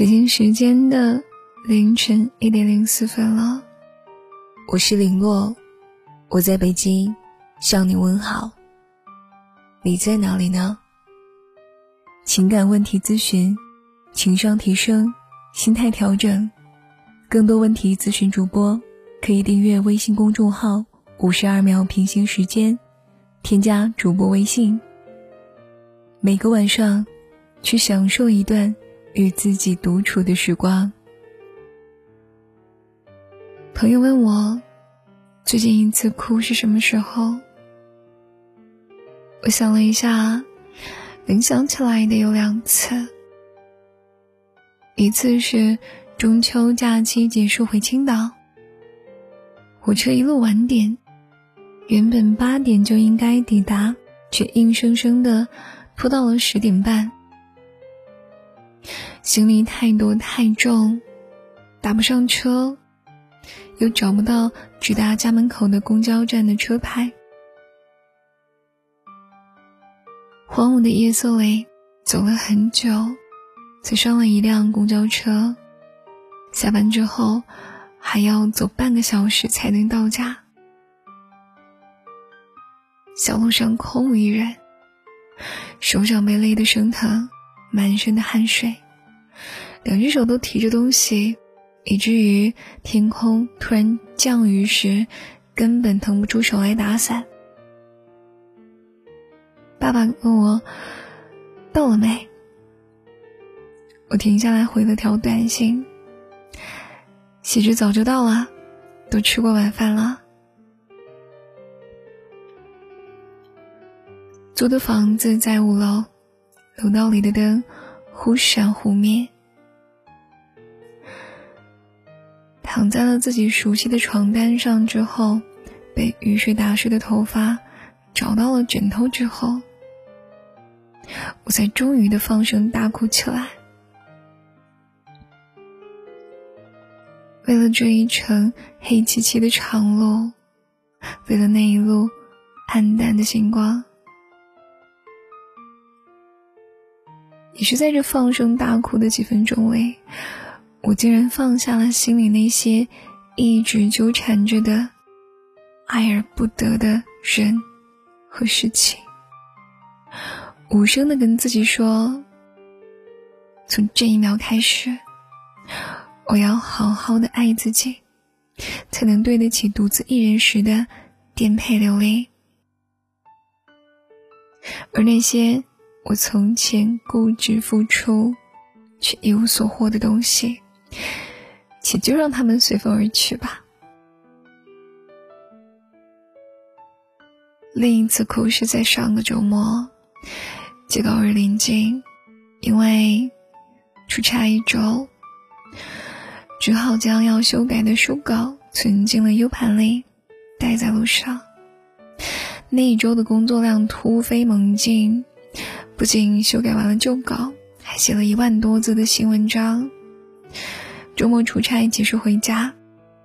北京时间的凌晨一点零四分了，我是林洛，我在北京向你问好。你在哪里呢？情感问题咨询，情商提升，心态调整，更多问题咨询主播可以订阅微信公众号“五十二秒平行时间”，添加主播微信，每个晚上去享受一段。与自己独处的时光。朋友问我，最近一次哭是什么时候？我想了一下，能想起来的有两次。一次是中秋假期结束回青岛，火车一路晚点，原本八点就应该抵达，却硬生生的拖到了十点半。行李太多太重，打不上车，又找不到直达家门口的公交站的车牌。荒芜的夜色里，走了很久，才上了一辆公交车。下班之后，还要走半个小时才能到家。小路上空无一人，手掌被勒得生疼，满身的汗水。两只手都提着东西，以至于天空突然降雨时，根本腾不出手来打伞。爸爸问我到了没，我停下来回了条短信，写着早就到了，都吃过晚饭了。租的房子在五楼，楼道里的灯忽闪忽灭。躺在了自己熟悉的床单上之后，被雨水打湿的头发找到了枕头之后，我才终于的放声大哭起来。为了这一程黑漆漆的长路，为了那一路暗淡的星光，也是在这放声大哭的几分钟里。我竟然放下了心里那些一直纠缠着的、爱而不得的人和事情，无声的跟自己说：从这一秒开始，我要好好的爱自己，才能对得起独自一人时的颠沛流离。而那些我从前固执付出却一无所获的东西。且就让他们随风而去吧。另一次哭是在上个周末，节高日临近，因为出差一周，只好将要修改的书稿存进了 U 盘里，带在路上。那一周的工作量突飞猛进，不仅修改完了旧稿，还写了一万多字的新文章。周末出差结束回家，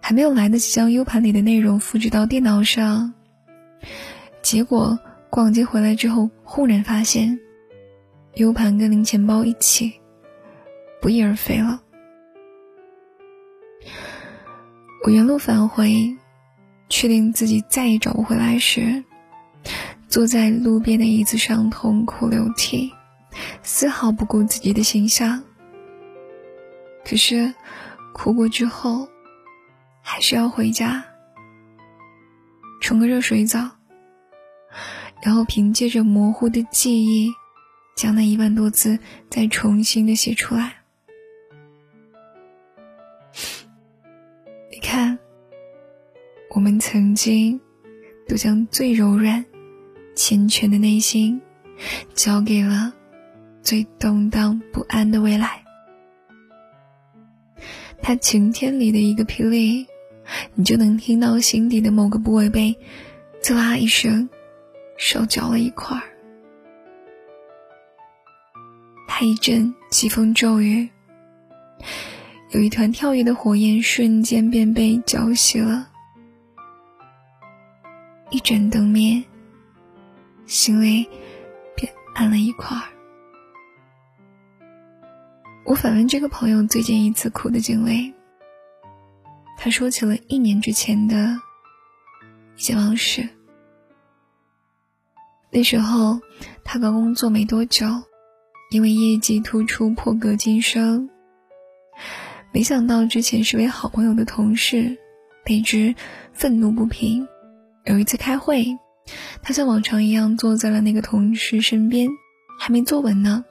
还没有来得及将 U 盘里的内容复制到电脑上，结果逛街回来之后，忽然发现 U 盘跟零钱包一起不翼而飞了。我原路返回，确定自己再也找不回来时，坐在路边的椅子上痛哭流涕，丝毫不顾自己的形象。可是，哭过之后，还是要回家，冲个热水澡，然后凭借着模糊的记忆，将那一万多字再重新的写出来。你看，我们曾经都将最柔软、缱绻的内心，交给了最动荡不安的未来。他晴天里的一个霹雳，你就能听到心底的某个部位被“滋啦”一声烧焦了一块儿。他一阵疾风骤雨，有一团跳跃的火焰瞬间便被浇熄了。一盏灯灭，心里便暗了一块儿。我反问这个朋友最近一次哭的经历，他说起了一年之前的一件往事。那时候他刚工作没多久，因为业绩突出破格晋升，没想到之前是位好朋友的同事被之愤怒不平。有一次开会，他像往常一样坐在了那个同事身边，还没坐稳呢。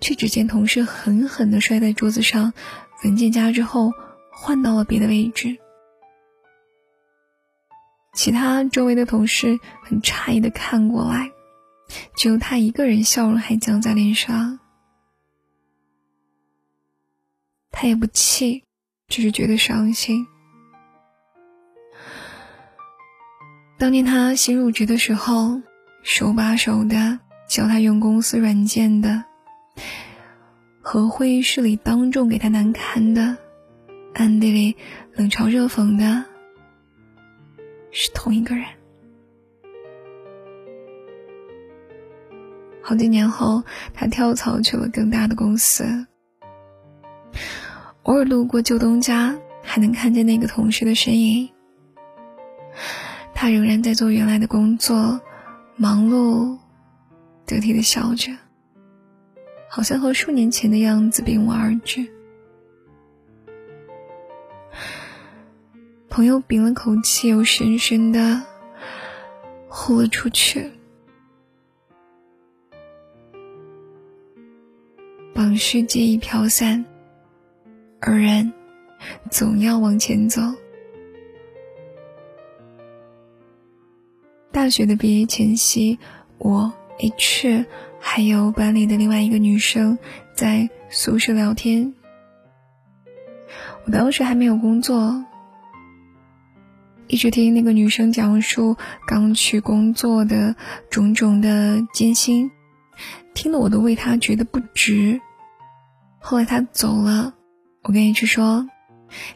却只见同事狠狠地摔在桌子上，文件夹之后换到了别的位置。其他周围的同事很诧异的看过来，只有他一个人笑容还僵在脸上。他也不气，只是觉得伤心。当年他新入职的时候，手把手的教他用公司软件的。和会议室里当众给他难堪的，暗地里冷嘲热讽的，是同一个人。好几年后，他跳槽去了更大的公司，偶尔路过旧东家，还能看见那个同事的身影。他仍然在做原来的工作，忙碌得体的笑着。好像和数年前的样子并无二致。朋友屏了口气，又深深的呼了出去。往事皆已飘散，而人总要往前走。学的毕业前夕，我 H。还有班里的另外一个女生在宿舍聊天。我当时还没有工作，一直听那个女生讲述刚去工作的种种的艰辛，听得我都为她觉得不值。后来她走了，我跟 H 说：“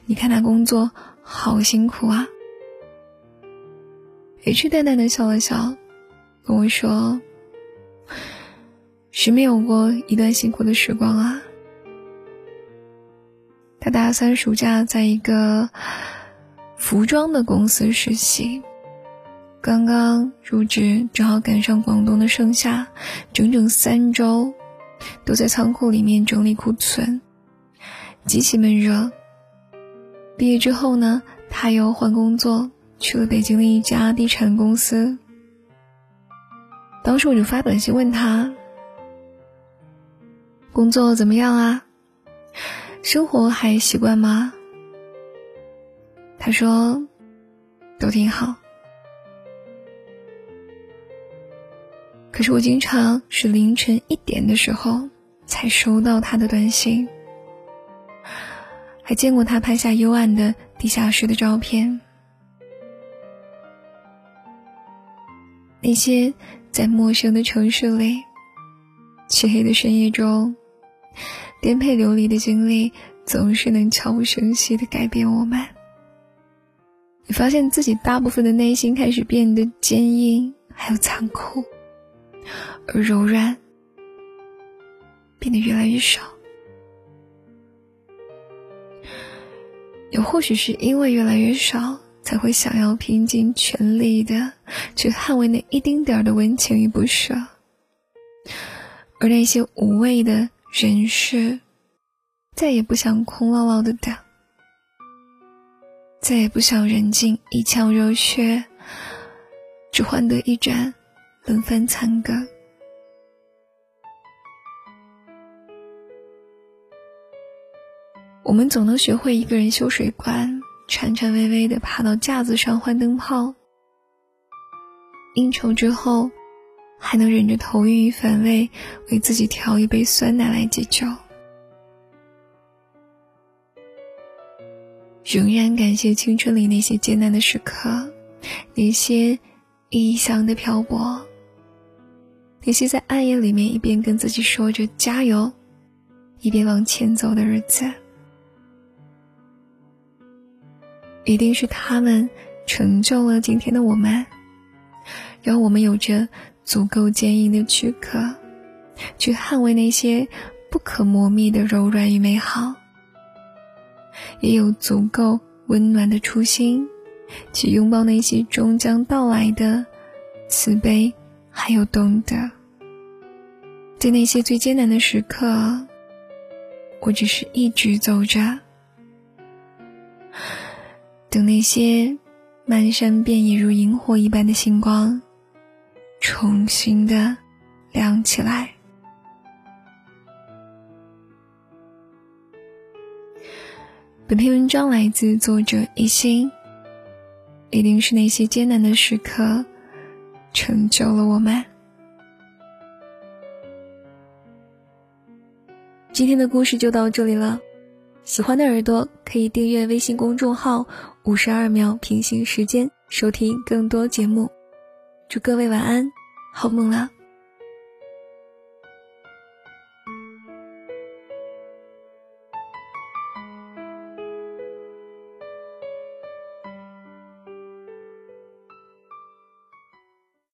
你看她工作好辛苦啊。”H 淡淡的笑了笑，跟我说。谁没有过一段辛苦的时光啊？他大三暑假在一个服装的公司实习，刚刚入职，正好赶上广东的盛夏，整整三周都在仓库里面整理库存，极其闷热。毕业之后呢，他又换工作，去了北京的一家地产公司。当时我就发短信问他。工作怎么样啊？生活还习惯吗？他说，都挺好。可是我经常是凌晨一点的时候才收到他的短信，还见过他拍下幽暗的地下室的照片。那些在陌生的城市里，漆黑的深夜中。颠沛流离的经历总是能悄无声息的改变我们。你发现自己大部分的内心开始变得坚硬，还有残酷，而柔软变得越来越少。也或许是因为越来越少，才会想要拼尽全力的去捍卫那一丁点儿的温情与不舍，而那些无谓的。人世，再也不想空落落的等，再也不想人尽一腔热血，只换得一盏冷饭残羹。我们总能学会一个人修水管，颤颤巍巍的爬到架子上换灯泡。应酬之后。还能忍着头晕与反胃，为自己调一杯酸奶来解酒。仍然感谢青春里那些艰难的时刻，那些异乡的漂泊，那些在暗夜里面一边跟自己说着加油，一边往前走的日子。一定是他们成就了今天的我们，让我们有着。足够坚硬的躯壳，去捍卫那些不可磨灭的柔软与美好，也有足够温暖的初心，去拥抱那些终将到来的慈悲，还有懂得。在那些最艰难的时刻，我只是一直走着，等那些漫山遍野如萤火一般的星光，重新的亮起来。本篇文章来自作者一心，一定是那些艰难的时刻，成就了我们。今天的故事就到这里了，喜欢的耳朵可以订阅微信公众号“五十二秒平行时间”，收听更多节目。祝各位晚安，好梦啦！